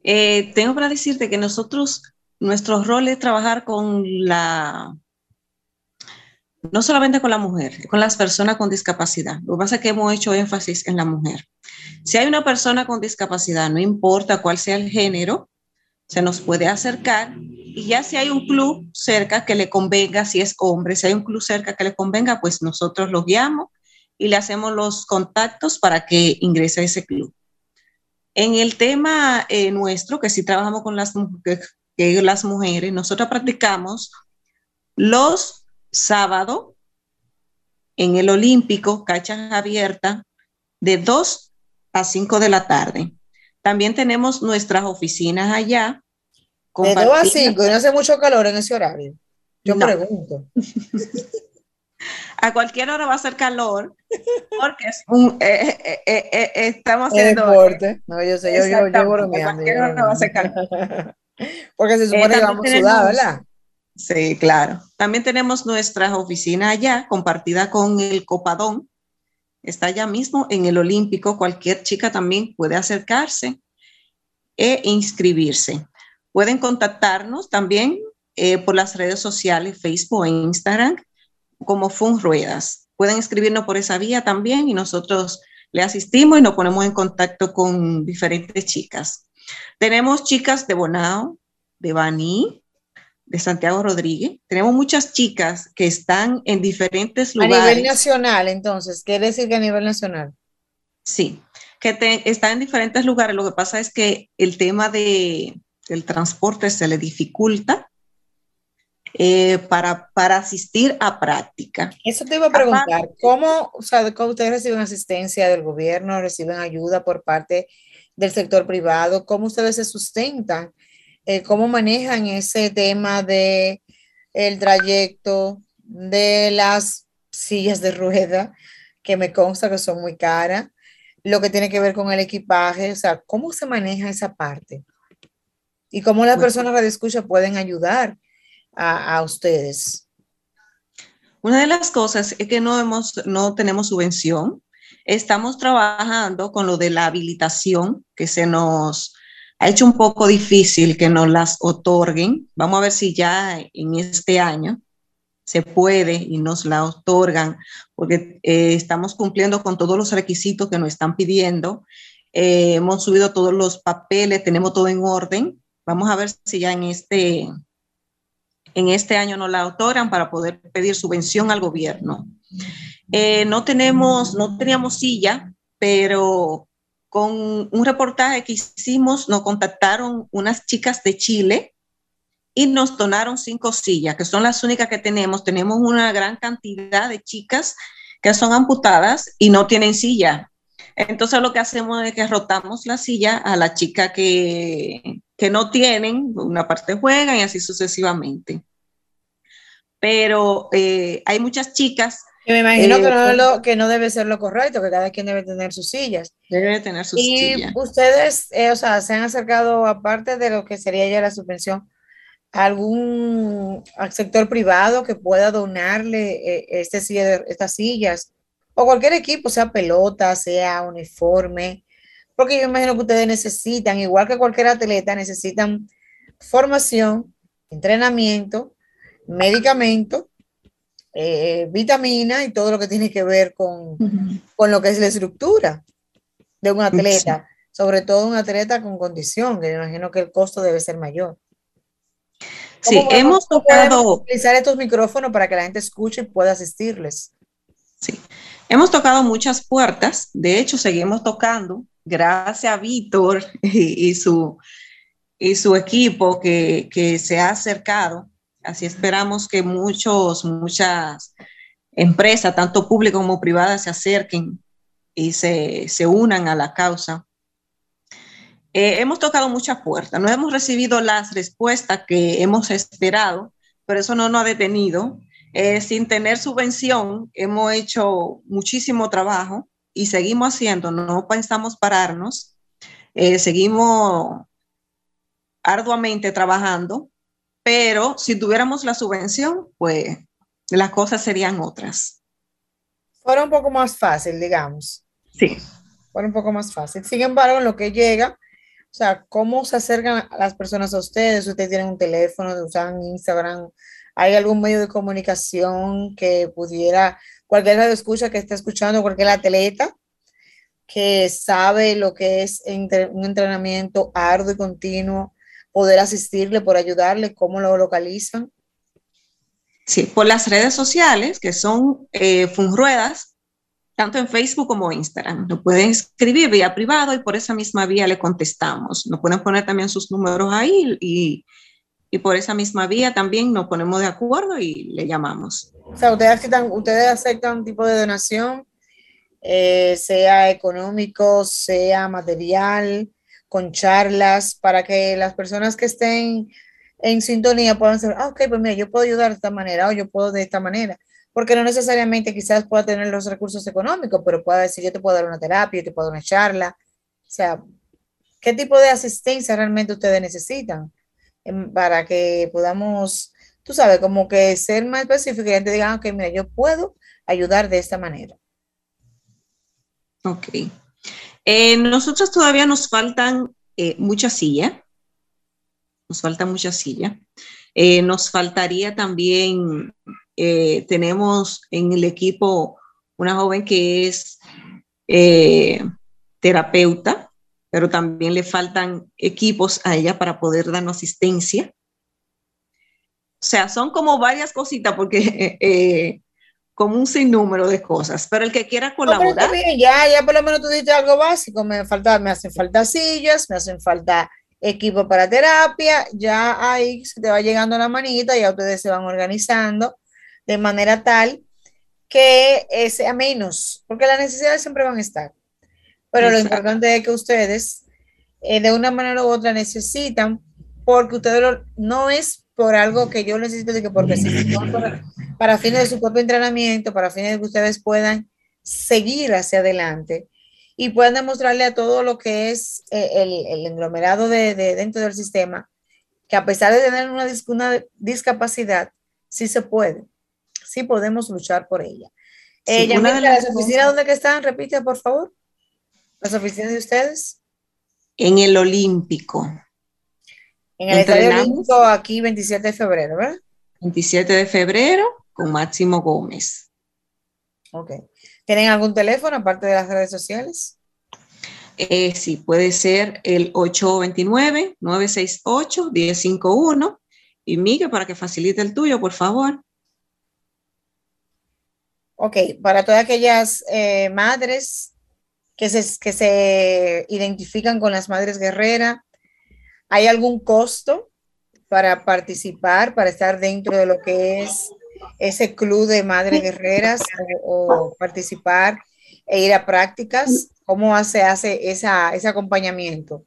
S4: Eh, tengo para decirte que nosotros, nuestro rol es trabajar con la, no solamente con la mujer, con las personas con discapacidad. Lo que pasa es que hemos hecho énfasis en la mujer. Si hay una persona con discapacidad, no importa cuál sea el género, se nos puede acercar y ya si hay un club cerca que le convenga, si es hombre, si hay un club cerca que le convenga, pues nosotros lo guiamos y le hacemos los contactos para que ingrese a ese club. En el tema eh, nuestro, que sí trabajamos con las, las mujeres, nosotros practicamos los sábado en el Olímpico, cachas abiertas, de 2 a 5 de la tarde. También tenemos nuestras oficinas allá.
S2: De 2 a 5, y no hace mucho calor en ese horario. Yo pregunto.
S4: a cualquier hora va a ser calor, porque es un, eh, eh, eh, estamos haciendo...
S2: deporte. No, yo sé, yo, yo, yo bromeando. A cualquier hora va a ser calor. porque se supone que vamos a sudar, ¿verdad?
S4: Sí, claro. También tenemos nuestra oficina allá, compartida con el Copadón. Está allá mismo en el Olímpico. Cualquier chica también puede acercarse e inscribirse. Pueden contactarnos también eh, por las redes sociales, Facebook e Instagram, como Fun Ruedas. Pueden escribirnos por esa vía también y nosotros le asistimos y nos ponemos en contacto con diferentes chicas. Tenemos chicas de Bonao, de Baní, de Santiago Rodríguez. Tenemos muchas chicas que están en diferentes lugares.
S2: A nivel nacional, entonces, ¿quiere decir que a nivel nacional?
S4: Sí, que están en diferentes lugares. Lo que pasa es que el tema de, del transporte se le dificulta eh, para, para asistir a práctica.
S2: Eso te iba a preguntar, ¿cómo, o sea, ¿cómo ustedes reciben asistencia del gobierno, reciben ayuda por parte del sector privado? ¿Cómo ustedes se sustentan? Eh, cómo manejan ese tema de el trayecto de las sillas de rueda, que me consta que son muy caras, lo que tiene que ver con el equipaje, o sea, cómo se maneja esa parte y cómo las personas de escucha pueden ayudar a, ustedes.
S4: Una de las cosas es que no, hemos, no tenemos subvención. Estamos trabajando con lo de la habilitación que se nos ha hecho un poco difícil que nos las otorguen. Vamos a ver si ya en este año se puede y nos la otorgan, porque eh, estamos cumpliendo con todos los requisitos que nos están pidiendo. Eh, hemos subido todos los papeles, tenemos todo en orden. Vamos a ver si ya en este, en este año nos la otorgan para poder pedir subvención al gobierno. Eh, no tenemos, no teníamos silla, pero con un reportaje que hicimos, nos contactaron unas chicas de Chile y nos donaron cinco sillas, que son las únicas que tenemos. Tenemos una gran cantidad de chicas que son amputadas y no tienen silla. Entonces lo que hacemos es que rotamos la silla a la chica que, que no tienen, una parte juegan y así sucesivamente. Pero eh, hay muchas chicas
S2: me imagino que, no eh, lo, que no debe ser lo correcto, que cada quien debe tener sus sillas.
S4: Debe tener sus
S2: y ustedes, eh, o sea, se han acercado, aparte de lo que sería ya la subvención, a algún sector privado que pueda donarle eh, este, estas sillas o cualquier equipo, sea pelota, sea uniforme, porque yo imagino que ustedes necesitan, igual que cualquier atleta, necesitan formación, entrenamiento, medicamento eh, vitamina y todo lo que tiene que ver con, con, lo que es la estructura de un atleta, sobre todo un atleta con condición, que me imagino que el costo debe ser mayor.
S4: Sí, hemos tocado...
S2: Utilizar estos micrófonos para que la gente escuche y pueda asistirles.
S4: Sí, hemos tocado muchas puertas, de hecho seguimos tocando, gracias a Víctor y, su, y su equipo que, que se ha acercado Así esperamos que muchos, muchas empresas, tanto públicas como privadas, se acerquen y se, se unan a la causa. Eh, hemos tocado muchas puertas, no hemos recibido las respuestas que hemos esperado, pero eso no nos ha detenido. Eh, sin tener subvención, hemos hecho muchísimo trabajo y seguimos haciendo, no pensamos pararnos, eh, seguimos arduamente trabajando pero si tuviéramos la subvención, pues las cosas serían otras.
S2: Fuera un poco más fácil, digamos.
S4: Sí.
S2: Fuera un poco más fácil. Sin embargo, en lo que llega, o sea, ¿cómo se acercan las personas a ustedes? Ustedes tienen un teléfono, usan Instagram, ¿hay algún medio de comunicación que pudiera, cualquier radio escucha que esté escuchando, cualquier atleta que sabe lo que es un entrenamiento arduo y continuo, poder asistirle, por ayudarle, cómo lo localizan?
S4: Sí, por las redes sociales, que son eh, Funruedas, tanto en Facebook como Instagram. Nos pueden escribir vía privado y por esa misma vía le contestamos. Nos pueden poner también sus números ahí y, y por esa misma vía también nos ponemos de acuerdo y le llamamos.
S2: O sea, ustedes aceptan, ustedes aceptan un tipo de donación, eh, sea económico, sea material, con charlas, para que las personas que estén en sintonía puedan saber, ah, ok, pues mira, yo puedo ayudar de esta manera o yo puedo de esta manera. Porque no necesariamente quizás pueda tener los recursos económicos, pero pueda decir, yo te puedo dar una terapia, yo te puedo dar una charla. O sea, ¿qué tipo de asistencia realmente ustedes necesitan? Em, para que podamos, tú sabes, como que ser más específico y la gente diga, ok, mira, yo puedo ayudar de esta manera.
S4: Ok. Eh, nosotros todavía nos faltan eh, muchas sillas. Nos falta mucha silla. Eh, nos faltaría también, tenemos en el equipo una joven que es terapeuta pero también le faltan equipos a ella para poder darnos asistencia. O sea, son como varias cositas porque eh, como un sinnúmero de cosas, pero el que quiera colaborar.
S2: ya, ya por lo menos tú dices algo básico, me, falta, me hacen falta sillas, me hacen falta equipo para terapia, ya ahí se te va llegando la manita, ya ustedes se van organizando de manera tal que sea menos, porque las necesidades siempre van a estar. Pero lo importante es que ustedes, eh, de una manera u otra, necesitan, porque ustedes no es por algo que yo necesito, de que porque sino para, para fines de su propio entrenamiento, para fines de que ustedes puedan seguir hacia adelante y puedan demostrarle a todo lo que es eh, el, el englomerado de, de, dentro del sistema, que a pesar de tener una, una discapacidad, sí se puede, sí podemos luchar por ella. Sí, eh, una de las oficinas donde que están, repite por favor. ¿Las oficinas de ustedes?
S4: En el Olímpico.
S2: En el Estadio Olímpico, aquí 27 de febrero, ¿verdad?
S4: 27 de febrero con Máximo Gómez.
S2: Ok. ¿Tienen algún teléfono aparte de las redes sociales?
S4: Eh, sí, puede ser el 829-968-1051. Y Miguel, para que facilite el tuyo, por favor.
S2: Ok, para todas aquellas eh, madres que se, que se identifican con las madres guerreras. ¿Hay algún costo para participar, para estar dentro de lo que es ese club de madres guerreras o, participar e ir a prácticas? ¿Cómo se hace esa, ese acompañamiento?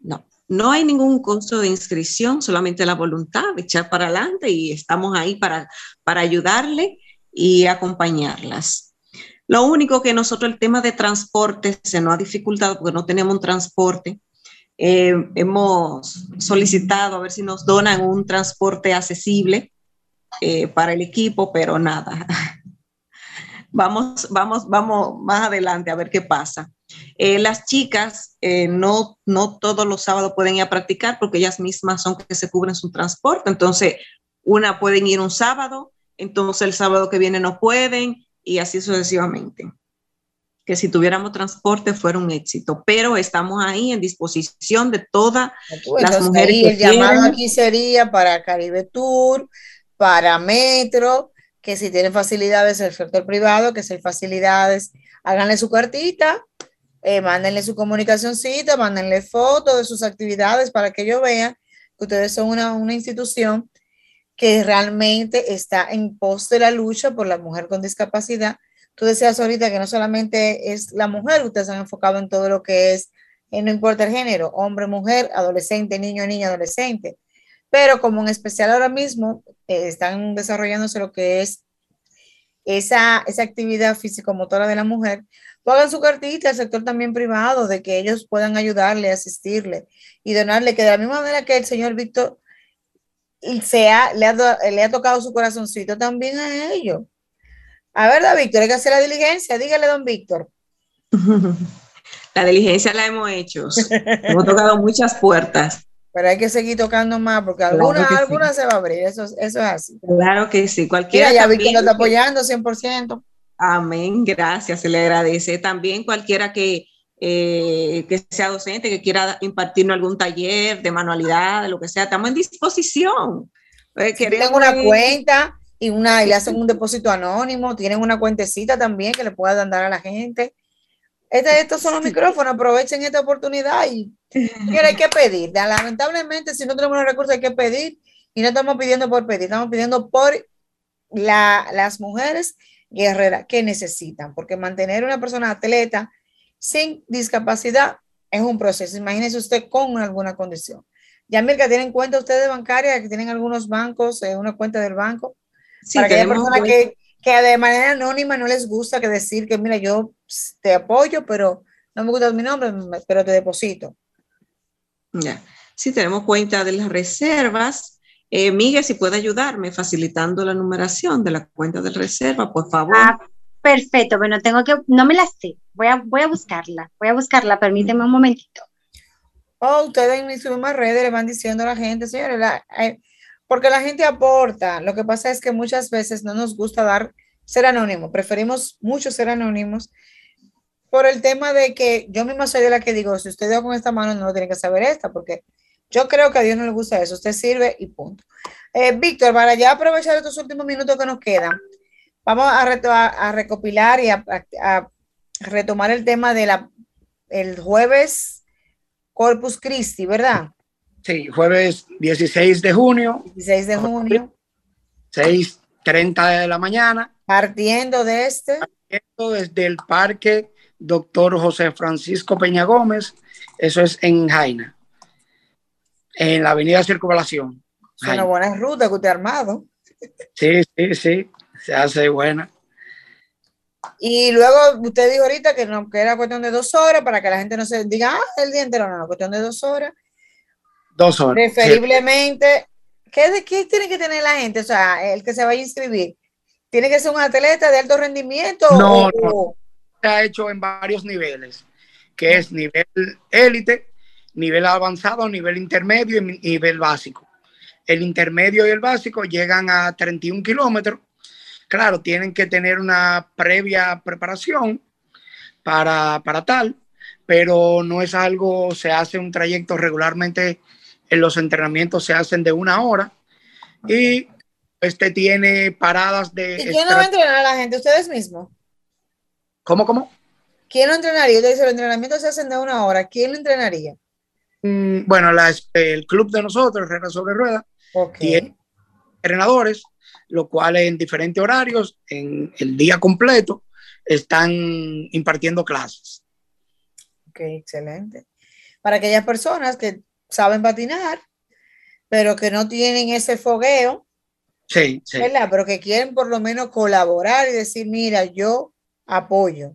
S4: No, no hay ningún costo de inscripción, solamente la voluntad de echar para adelante y estamos ahí para, para ayudarle y acompañarlas. Lo único que nosotros el tema de transporte se nos ha dificultado porque no tenemos un transporte. Eh, hemos solicitado a ver si nos donan un transporte accesible eh, para el equipo, pero nada. vamos, vamos, vamos más adelante a ver qué pasa. Eh, las chicas no, no todos los sábados pueden ir a practicar porque ellas mismas son que se cubren su transporte. Entonces, una pueden ir un sábado, entonces el sábado que viene no pueden, y así sucesivamente. Que si tuviéramos transporte fuera un éxito, pero estamos ahí en disposición de todas las mujeres.
S2: el llamado aquí sería para Caribe Tour, para Metro, que si tienen facilidades el sector privado, que si hay facilidades, háganle su cartita, eh, mándenle su comunicacióncita, mándenle fotos de sus actividades para que ellos vean que ustedes son una, una institución que realmente está en pos de la lucha por la mujer con discapacidad. Tú decías ahorita que no solamente es la mujer, ustedes han enfocado en todo lo que es, eh, no importa el género, hombre, mujer, adolescente, niño, niña, adolescente. Pero como en especial ahora mismo eh, están desarrollándose lo que es esa, esa actividad físico-motora de la mujer, pongan su cartita al sector también privado de que ellos puedan ayudarle, asistirle y donarle, que de la misma manera que el señor Víctor se ha, le, ha, le ha tocado su corazoncito también a ellos. A ver, don Víctor, hay que hacer la diligencia. Dígale, don Víctor.
S4: La diligencia la hemos hecho. hemos tocado muchas puertas.
S2: Pero hay que seguir tocando más porque alguna, alguna se va a abrir. Eso, eso es así.
S4: Claro que sí. Cualquiera.
S2: ya Víctor lo está apoyando 100%.
S4: Amén. Gracias. Se le agradece. También cualquiera que eh, que sea docente, que quiera impartirnos algún taller de manualidad, de lo que sea, estamos en disposición.
S2: Eh, tienen una cuenta y, una, y le hacen un depósito anónimo, tienen una cuentecita también que le puedan dar a la gente. Este, estos son los micrófonos, aprovechen esta oportunidad y hay que pedir. Lamentablemente, si no tenemos los recursos, hay que pedir y no estamos pidiendo por pedir, estamos pidiendo por las mujeres guerreras que necesitan, porque mantener una persona atleta sin discapacidad es un proceso. Imagínese usted con alguna condición. Ya, Mirka, ¿tienen cuenta ustedes bancaria que tienen algunos bancos, eh, una cuenta del banco? Sí, para personas que, que de manera anónima no les gusta que decir que, mira, yo te apoyo, pero no me gusta mi nombre, pero te deposito.
S4: Ya, sí, tenemos cuenta de las reservas. Eh, Miguel, si puede ayudarme facilitando la numeración de la cuenta de reserva, por favor. Ah,
S3: perfecto, bueno, tengo que, no me la sé, voy a, voy a buscarla, voy a buscarla, permíteme un momentito.
S2: Oh, ustedes en sus mismas redes le van diciendo a la gente, señores, eh, porque la gente aporta. Lo que pasa es que muchas veces no nos gusta dar ser anónimo, preferimos mucho ser anónimos por el tema de que yo misma soy de la que digo, si usted dio con esta mano, no tiene que saber esta, porque yo creo que a Dios no le gusta eso, usted sirve y punto. Eh, Víctor, para ya aprovechar estos últimos minutos que nos quedan, vamos a, recopilar y a, retomar el tema de la el jueves Corpus Christi, ¿verdad?
S5: Sí, jueves 16 de junio.
S2: 16 de junio.
S5: 6.30 de la mañana.
S2: Partiendo de este.
S5: Partiendo desde el Parque Doctor José Francisco Peña Gómez. Eso es en Jaina. En la Avenida Circunvalación.
S2: Es una buena ruta que usted ha armado.
S5: Sí, sí, sí. Se hace buena.
S2: Y luego usted dijo ahorita que, no, que era cuestión de dos horas para que la gente no se diga, ah, el día entero, no, no, cuestión de dos horas.
S5: Dos horas.
S2: Preferiblemente, ¿qué, de, ¿qué tiene que tener la gente? O sea, el que se vaya a inscribir. ¿Tiene que ser un atleta de alto rendimiento?
S5: No, no. Se ha hecho en varios niveles, que es nivel élite, nivel avanzado, nivel intermedio y nivel básico. El intermedio y el básico llegan a 31 kilómetros. Claro, tienen que tener una previa preparación para, para tal, pero no es algo, se hace un trayecto regularmente en los entrenamientos se hacen de una hora y este tiene paradas de...
S2: ¿Y quién no va a entrenar a la gente? ¿Ustedes mismos?
S5: ¿Cómo, cómo?
S2: ¿Quién lo entrenaría? Usted dice, los entrenamientos se hacen de una hora. ¿Quién lo entrenaría?
S5: Mm, bueno, el club de nosotros, Herrera sobre Rueda, tiene entrenadores, los cuales en diferentes horarios, en el día completo, están impartiendo clases.
S2: Ok, excelente. Para aquellas personas que saben patinar, pero que no tienen ese fogueo.
S5: Sí, sí.
S2: ¿verdad? Pero que quieren por lo menos colaborar y decir, mira, yo apoyo.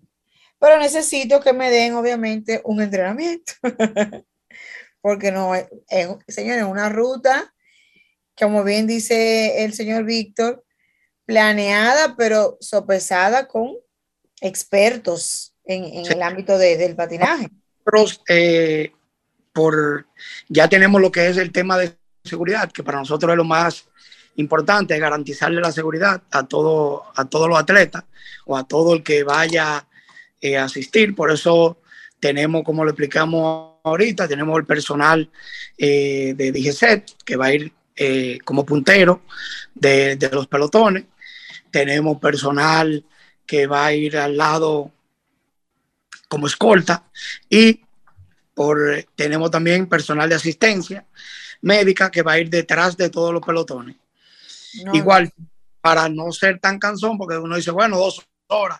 S2: Pero necesito que me den, obviamente, un entrenamiento. Porque no, es, señores, una ruta, como bien dice el señor Víctor, planeada, pero sopesada con expertos en, el ámbito del patinaje.
S5: Eh, por, ya tenemos lo que es el tema de seguridad, que para nosotros es lo más importante, garantizarle la seguridad a, todo, a todos los atletas o a todo el que vaya eh, a asistir. Por eso tenemos, como lo explicamos ahorita, tenemos el personal eh, de DGCET que va a ir eh, como puntero de, de los pelotones. Tenemos personal que va a ir al lado como escolta y por, tenemos también personal de asistencia médica que va a ir detrás de todos los pelotones. Igual, para no ser tan cansón, porque uno dice, bueno, dos horas,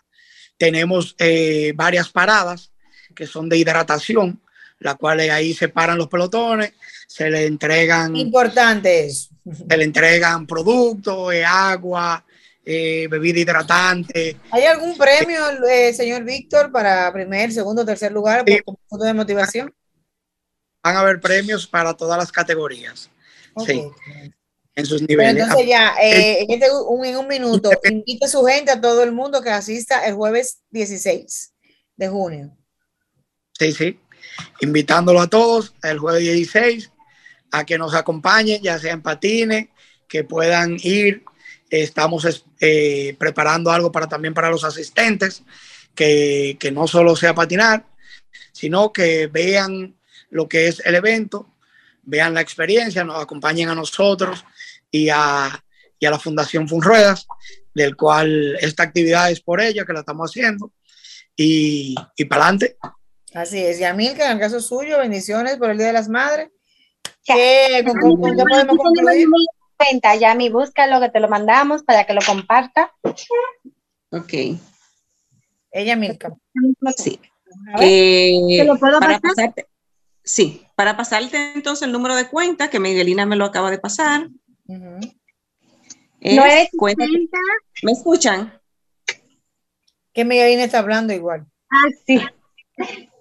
S5: tenemos eh, varias paradas que son de hidratación, las cuales ahí se paran los pelotones, se le entregan...
S2: Importantes.
S5: Se le entregan productos, eh, agua, eh, bebida hidratante.
S2: ¿Hay algún premio, eh, señor Víctor, para primer, segundo, tercer lugar por punto de motivación?
S5: Van a haber premios para todas las categorías. Sí. En sus niveles.
S2: entonces ya, eh, en, este, un, en un minuto, invite a su gente, a todo el mundo que asista el jueves 16 de junio.
S5: Sí, sí. Invitándolo a todos el jueves 16 a que nos acompañen, ya sea en patines, que puedan ir Estamos eh, preparando algo para también para los asistentes, que, que, no solo sea patinar, sino que vean lo que es el evento, vean la experiencia, nos acompañen a nosotros y a, y a la Fundación Funruedas, del cual esta actividad es por ella que la estamos haciendo. y, y para adelante.
S2: Así es. Yamilka, en el caso suyo, bendiciones por el Día de las Madres. ¿Qué, con, con- con qué podemos concluir?
S3: Cuenta, Yami, búscalo que te lo mandamos para que lo comparta.
S4: Ok.
S2: Ella, Milka.
S4: Sí. Eh,
S3: ¿Te lo puedo
S4: para
S3: pasar?
S4: pasarte, sí, para pasarte entonces el número de cuenta que Miguelina me lo acaba de pasar. Es
S3: No es
S4: cuenta-
S3: 60,
S4: ¿Me escuchan?
S2: Que Miguelina está hablando igual.
S3: ah, sí.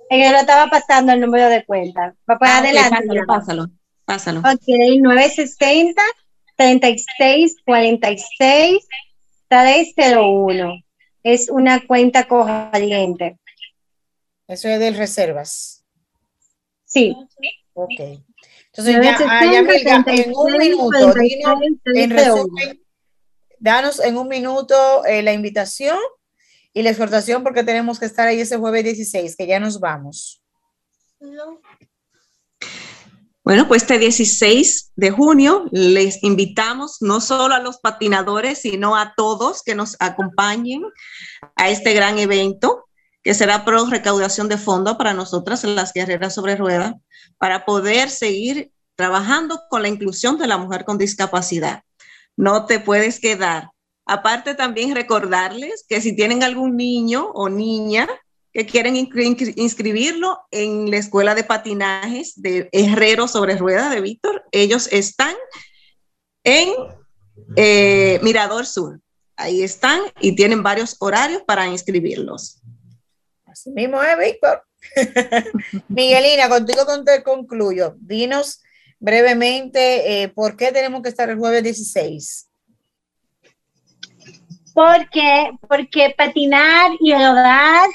S3: En el lo estaba pasando el número de cuenta. Va para
S4: Ah,
S3: adelante.
S4: pásalo,
S3: ya.
S4: pásalo, pásalo.
S3: Ok, 960 36 46 301. Es una cuenta corriente.
S2: Eso es del reservas.
S3: Sí.
S2: Ok. Entonces, ya, ah, Yamilka, en un minuto, dinos, en resumen, danos en un minuto eh, la invitación y la exhortación porque tenemos que estar ahí ese jueves 16, que ya nos vamos.
S4: Bueno, pues este 16 de junio les invitamos no solo a los patinadores, sino a todos que nos acompañen a este gran evento que será pro recaudación de fondos para nosotras, las guerreras sobre ruedas, para poder seguir trabajando con la inclusión de la mujer con discapacidad. No te puedes quedar. Aparte también recordarles que si tienen algún niño o niña que quieren inscri- inscribirlo en la escuela de patinajes de Herrero sobre Rueda de Víctor, ellos están en eh, Mirador Sur. Ahí están y tienen varios horarios para inscribirlos.
S2: Así mismo es, Víctor. Miguelina, contigo concluyo. Dinos brevemente eh, por qué tenemos que estar el jueves 16.
S3: Porque, porque patinar y rodar,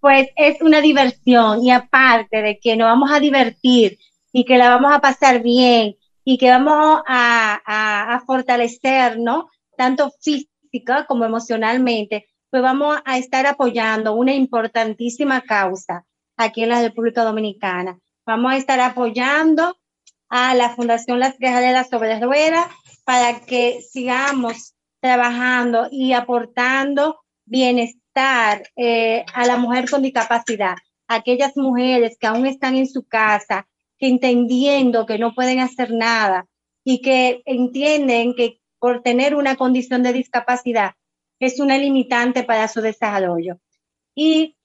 S3: pues es una diversión. Y aparte de que nos vamos a divertir y que la vamos a pasar bien y que vamos a, a, a fortalecer, ¿no? Tanto física como emocionalmente, pues vamos a estar apoyando una importantísima causa aquí en la República Dominicana. Vamos a estar apoyando a la Fundación Las Guerreras sobre Ruedas para que sigamos trabajando y aportando bienestar eh, a la mujer con discapacidad, aquellas mujeres que aún están en su casa, que entendiendo que no pueden hacer nada y que entienden que por tener una condición de discapacidad es una limitante para su desarrollo. Y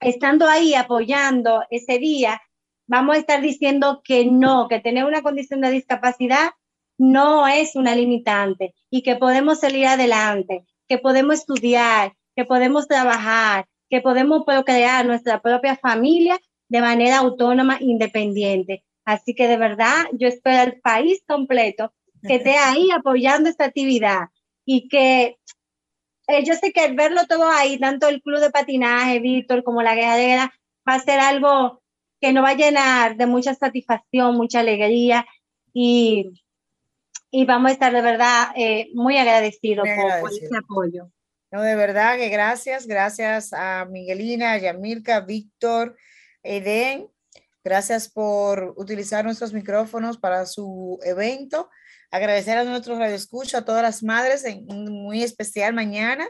S3: estando ahí apoyando ese día, vamos a estar diciendo que no, que tener una condición de discapacidad no es una limitante y que podemos salir adelante, que podemos estudiar, que podemos trabajar, que podemos procrear nuestra propia familia de manera autónoma, independiente. Así que de verdad, yo espero al país completo que esté ahí apoyando esta actividad y que eh, yo sé que al verlo todo ahí, tanto el club de patinaje, Víctor, como la guerrera, va a ser algo que nos va a llenar de mucha satisfacción, mucha alegría y, y vamos a estar de verdad eh, muy agradecidos por, por ese apoyo.
S2: No, de verdad que gracias, gracias a Miguelina, Yamilka, Víctor, Eden. Gracias por utilizar nuestros micrófonos para su evento. Agradecer a nuestros radioescuchas, a todas las madres, en un muy especial mañana.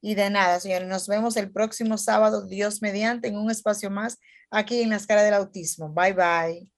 S2: Y de nada, señores, nos vemos el próximo sábado, Dios mediante, en un espacio más aquí en las caras del autismo. Bye bye.